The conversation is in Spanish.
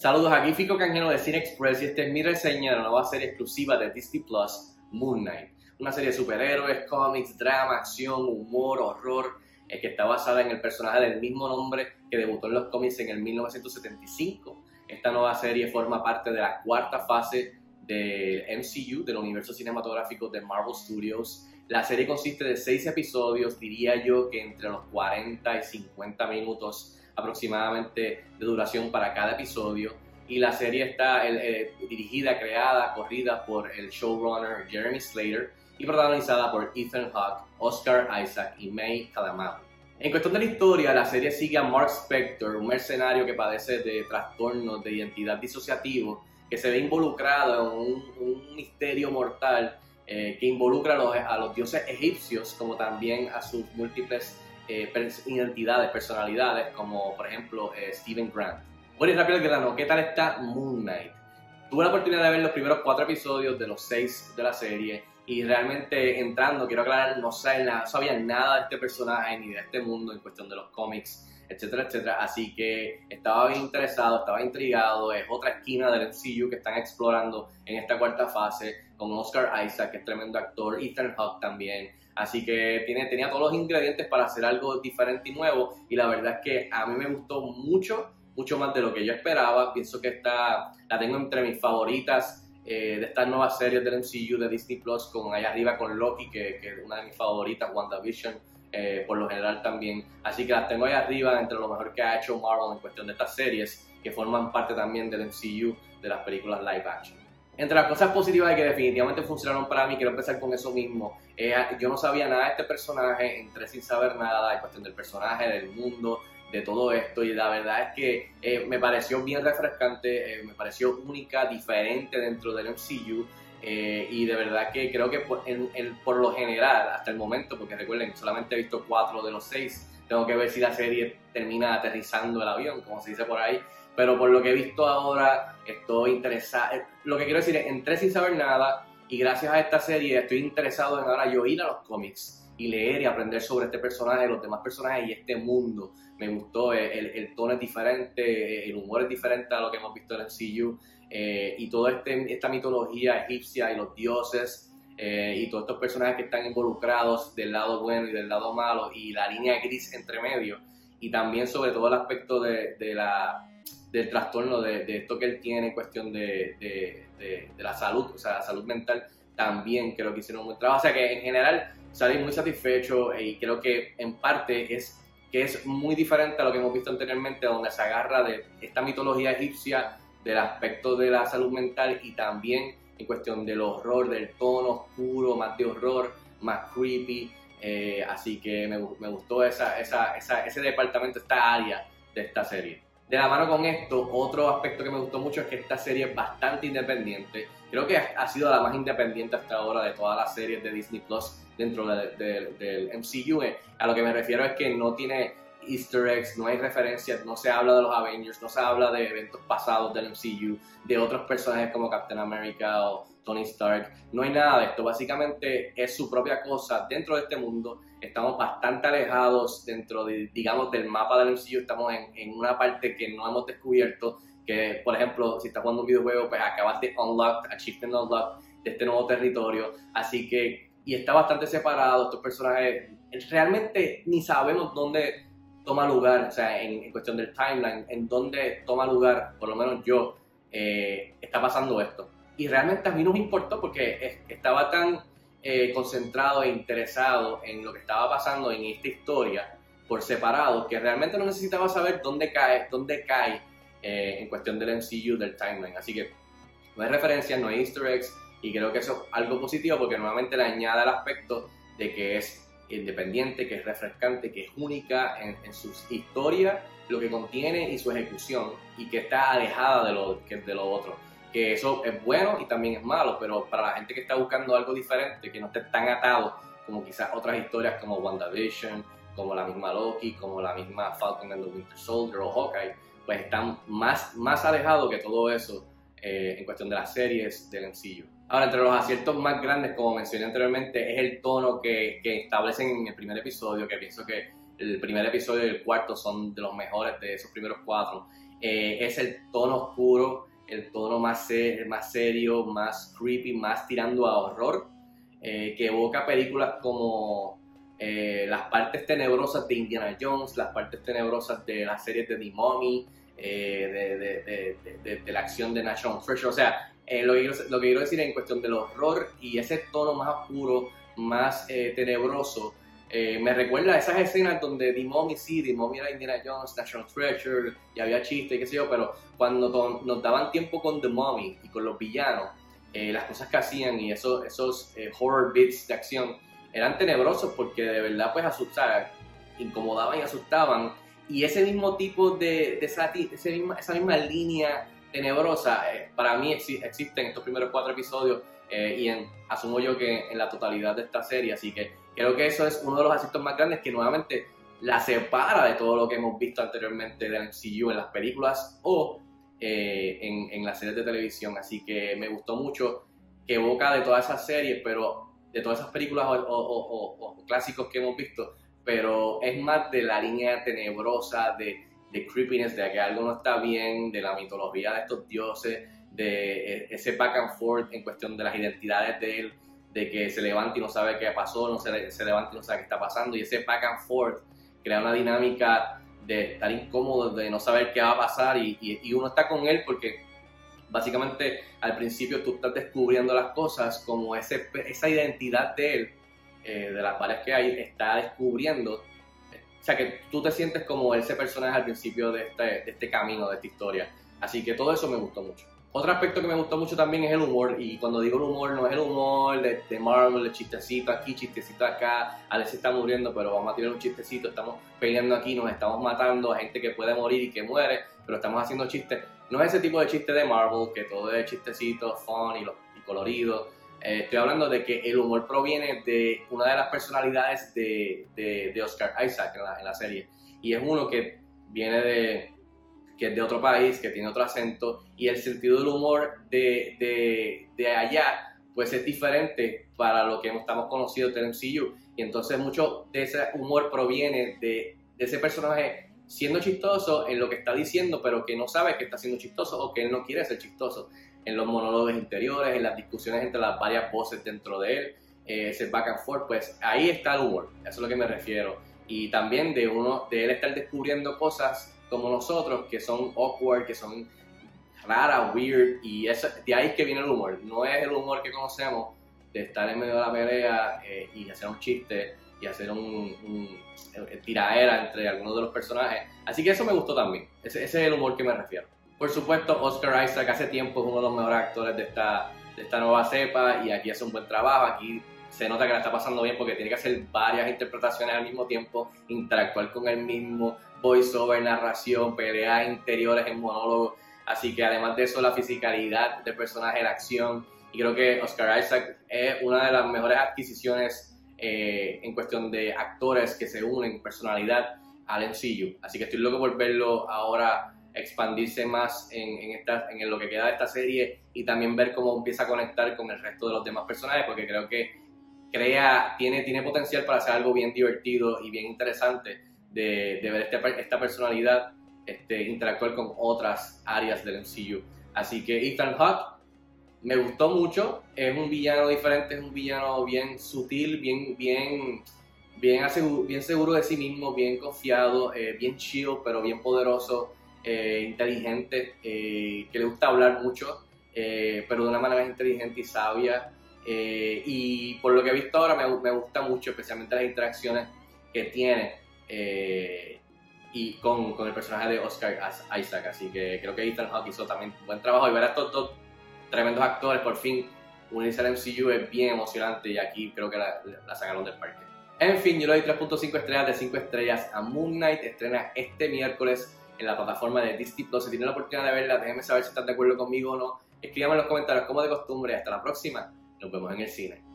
Saludos, aquí Fico Canjeno de Cine Express y esta es mi reseña de la nueva serie exclusiva de Disney Plus, Moon Knight. Una serie de superhéroes, cómics, drama, acción, humor, horror, eh, que está basada en el personaje del mismo nombre que debutó en los cómics en el 1975. Esta nueva serie forma parte de la cuarta fase del MCU, del universo cinematográfico de Marvel Studios. La serie consiste de seis episodios, diría yo que entre los 40 y 50 minutos aproximadamente de duración para cada episodio. Y la serie está eh, dirigida, creada, corrida por el showrunner Jeremy Slater y protagonizada por Ethan Hawke, Oscar Isaac y May Calamaro. En cuestión de la historia, la serie sigue a Mark Spector, un mercenario que padece de trastornos de identidad disociativo, que se ve involucrado en un, misterio mortal eh, que involucra a los, a los dioses egipcios como también a sus múltiples eh, identidades, personalidades, como por ejemplo eh, Steven Grant. Bueno, y rápido el grano, ¿qué tal está Moon Knight? Tuve la oportunidad de ver los primeros cuatro episodios de los seis de la serie y realmente entrando, quiero aclarar, no, sabía, nada de este personaje ni de este mundo en cuestión de los cómics, etcétera, etcétera. Así que estaba bien interesado, estaba intrigado. Es otra esquina del MCU que están explorando en esta cuarta fase con Oscar Isaac, que es tremendo actor, Ethan Hawke también. Así que tiene, tenía todos los ingredientes para hacer algo diferente y nuevo. Y la verdad es que a mí me gustó mucho, mucho más de lo que yo esperaba. Pienso que esta la tengo entre mis favoritas eh, de estas nuevas series del MCU de Disney Plus, con allá arriba con Loki, que, que es una de mis favoritas, WandaVision. Eh, por lo general también. Así que las tengo ahí arriba entre lo mejor que ha hecho Marvel en cuestión de estas series que forman parte también del MCU de las películas live action. Entre las cosas positivas y que definitivamente funcionaron para mí, quiero empezar con eso mismo. Eh, yo no sabía nada de este personaje, entré sin saber nada en cuestión del personaje, del mundo, de todo esto y la verdad es que eh, me pareció bien refrescante, eh, me pareció única, diferente dentro del MCU y de verdad que creo que por, por, lo general, hasta el momento, porque recuerden, solamente he visto cuatro de los seis, tengo que ver si la serie termina aterrizando el avión, como se dice por ahí, pero por lo que he visto ahora, estoy interesado. Eh, lo que quiero decir es, entré sin saber nada y gracias a esta serie estoy interesado en ahora yo ir a los cómics y leer y aprender sobre este personaje, los demás personajes y este mundo. Me gustó, eh, el, tono es diferente, el humor es diferente a lo que hemos visto en el CU eh, y toda este, esta mitología egipcia y los dioses. y todos estos personajes que están involucrados del lado bueno y del lado malo y la línea gris entre medio y también sobre todo el aspecto de, de la del trastorno de, esto que él tiene en cuestión de, de, la salud, o sea, la salud mental, también creo que hicieron un buen trabajo. O sea que en general salí muy satisfecho y creo que en parte es que es muy diferente a lo que hemos visto anteriormente, donde se agarra de esta mitología egipcia, del aspecto de la salud mental y también en cuestión del horror, del tono oscuro, más de horror, más creepy. Eh, así que me, gustó ese departamento, esta área de esta serie. De la mano con esto, otro aspecto que me gustó mucho es que esta serie es bastante independiente. Creo que ha sido la más independiente hasta ahora de todas las series de Disney Plus dentro del MCU. Eh, a lo que me refiero es que no tiene easter eggs, no hay referencias, no se habla de los Avengers, no se habla de eventos pasados del MCU, de otros personajes como Captain America o Tony Stark. No hay nada de esto, básicamente es su propia cosa dentro de este mundo. Estamos bastante alejados dentro, de, digamos, del mapa del MCU, estamos en, en una parte que no hemos descubierto, que por ejemplo, si estás jugando un videojuego, pues acabas de unlock, achievement unlock de este nuevo territorio, así que, y está bastante separado, estos personajes, realmente ni sabemos dónde toma lugar, o sea, en, cuestión del timeline, en dónde toma lugar, por lo menos yo, eh, está pasando esto y realmente a mí no me importó porque estaba tan eh, concentrado e interesado en lo que estaba pasando en esta historia por separado que realmente no necesitaba saber dónde cae, dónde cae eh, en cuestión del MCU, del timeline. Así que no hay referencias, no hay easter eggs y creo que eso es algo positivo porque nuevamente le añade el aspecto de que es independiente, que es refrescante, que es única en, en su historia, lo que contiene y su ejecución y que está alejada de lo, de lo otro. Que eso es bueno y también es malo, pero para la gente que está buscando algo diferente, que no esté tan atado como quizás otras historias como WandaVision, como la misma Loki, como la misma Falcon and the Winter Soldier o Hawkeye, pues están más, más alejados que todo eso eh, en cuestión de las series del MCU. Ahora, entre los aciertos más grandes, como mencioné anteriormente, es el tono que, que establecen en el primer episodio, que pienso que el primer episodio y el cuarto son de los mejores de esos primeros cuatro es el tono oscuro, el tono más, más serio, más creepy, más tirando a horror, que evoca películas como las partes tenebrosas de Indiana Jones, las partes tenebrosas de las series de The Mummy, de, de, la acción de National Treasure. O sea, lo, que quiero, lo que decir en cuestión del horror y ese tono más oscuro, más tenebroso, eh, me recuerda a esas escenas donde The Mommy sí, The Mommy era Indiana Jones, National Treasure, y había chistes, qué sé yo, pero cuando nos daban tiempo con The Mommy y con los villanos, eh, las cosas que hacían y esos, esos eh, horror bits de acción eran tenebrosos porque de verdad pues asustaban, incomodaban y asustaban. Y ese mismo tipo de, de esa, misma, esa misma línea tenebrosa para mí existe en estos primeros cuatro episodios y en, asumo yo que en la totalidad de esta serie, así que Creo que eso es uno de los aspectos más grandes que nuevamente la separa de todo lo que hemos visto anteriormente del MCU en las películas o eh, en, en, las series de televisión. Así que me gustó mucho que evoca de todas esas series, pero de todas esas películas o, clásicos que hemos visto, pero es más de la línea tenebrosa, de, de creepiness, de que algo no está bien, de la mitología de estos dioses, de e, ese back and forth en cuestión de las identidades de él de que se levanta y no sabe qué pasó, no se, levanta y no sabe qué está pasando, y ese back and forth crea una dinámica de estar incómodo, de no saber qué va a pasar, y, y, uno está con él porque básicamente al principio tú estás descubriendo las cosas como ese, esa identidad de él, eh, de las varias que hay, está descubriendo. O sea, que tú te sientes como ese personaje al principio de este, este camino, de esta historia. Así que todo eso me gustó mucho. Otro aspecto que me gustó mucho también es el humor, y cuando digo el humor, no es el humor de, de Marvel, de chistecito aquí, chistecito acá, Alex está muriendo, pero vamos a tirar un chistecito, estamos peleando aquí, nos estamos matando a gente que puede morir y que muere, pero estamos haciendo chistes. No es ese tipo de chiste de Marvel, que todo es chistecito, fun y, colorido. Eh, estoy hablando de que el humor proviene de una de las personalidades de, de, Oscar Isaac en la, en la serie, y es uno que viene de que es de otro país, que tiene otro acento, y el sentido del humor de, de, de allá, pues es diferente para lo que estamos conocidos del MCU. Y entonces mucho de ese humor proviene de, de ese personaje siendo chistoso en lo que está diciendo, pero que no sabe que está siendo chistoso o que él no quiere ser chistoso. En los monólogos interiores, en las discusiones entre las varias voces dentro de él, eh, ese back and forth, pues ahí está el humor, eso es lo que me refiero. Y también de uno, de él estar descubriendo cosas como nosotros, que son awkward, que son raras, weird, y eso, de ahí es que viene el humor. No es el humor que conocemos de estar en medio de la pelea eh, y hacer un chiste y hacer un, un, eh, tiraera entre algunos de los personajes. Así que eso me gustó también. Ese, ese, es el humor que me refiero. Por supuesto, Oscar Isaac hace tiempo es uno de los mejores actores de esta, de esta nueva cepa y aquí hace un buen trabajo. Aquí se nota que la está pasando bien porque tiene que hacer varias interpretaciones al mismo tiempo, interactuar con el mismo, voiceover, narración, peleas interiores en monólogo. Así que además de eso, la fisicalidad del personaje, la acción. Y creo que Oscar Isaac es una de las mejores adquisiciones eh, en cuestión de actores que se unen personalidad al MCU. Así que estoy loco por verlo ahora expandirse más en, en, esta, en lo que queda de esta serie y también ver cómo empieza a conectar con el resto de los demás personajes, porque creo que crea, tiene, tiene potencial para hacer algo bien divertido y bien interesante de, ver este, esta personalidad este, interactuar con otras áreas del MCU. Así que Ethan Hawke me gustó mucho, es un villano diferente, es un villano bien sutil, bien, bien, bien, bien seguro de sí mismo, bien confiado, eh, bien chill, pero bien poderoso, eh, inteligente, eh, que le gusta hablar mucho, pero de una manera inteligente y sabia. y por lo que he visto ahora me, me gusta mucho, especialmente las interacciones que tiene eh, y con, con, el personaje de Oscar Isaac. Así que creo que Ethan Hawke hizo también un buen trabajo y ver a estos dos tremendos actores por fin unirse al MCU es bien emocionante y aquí creo que la, la sacaron del parque. En fin, yo le doy 3.5 estrellas de 5 estrellas a Moon Knight. Estrena este miércoles en la plataforma de Disney Plus. Si tienen la oportunidad de verla, déjenme saber si están de acuerdo conmigo o no. Escríbanme en los comentarios como de costumbre. Hasta la próxima. Nos vemos en el cine.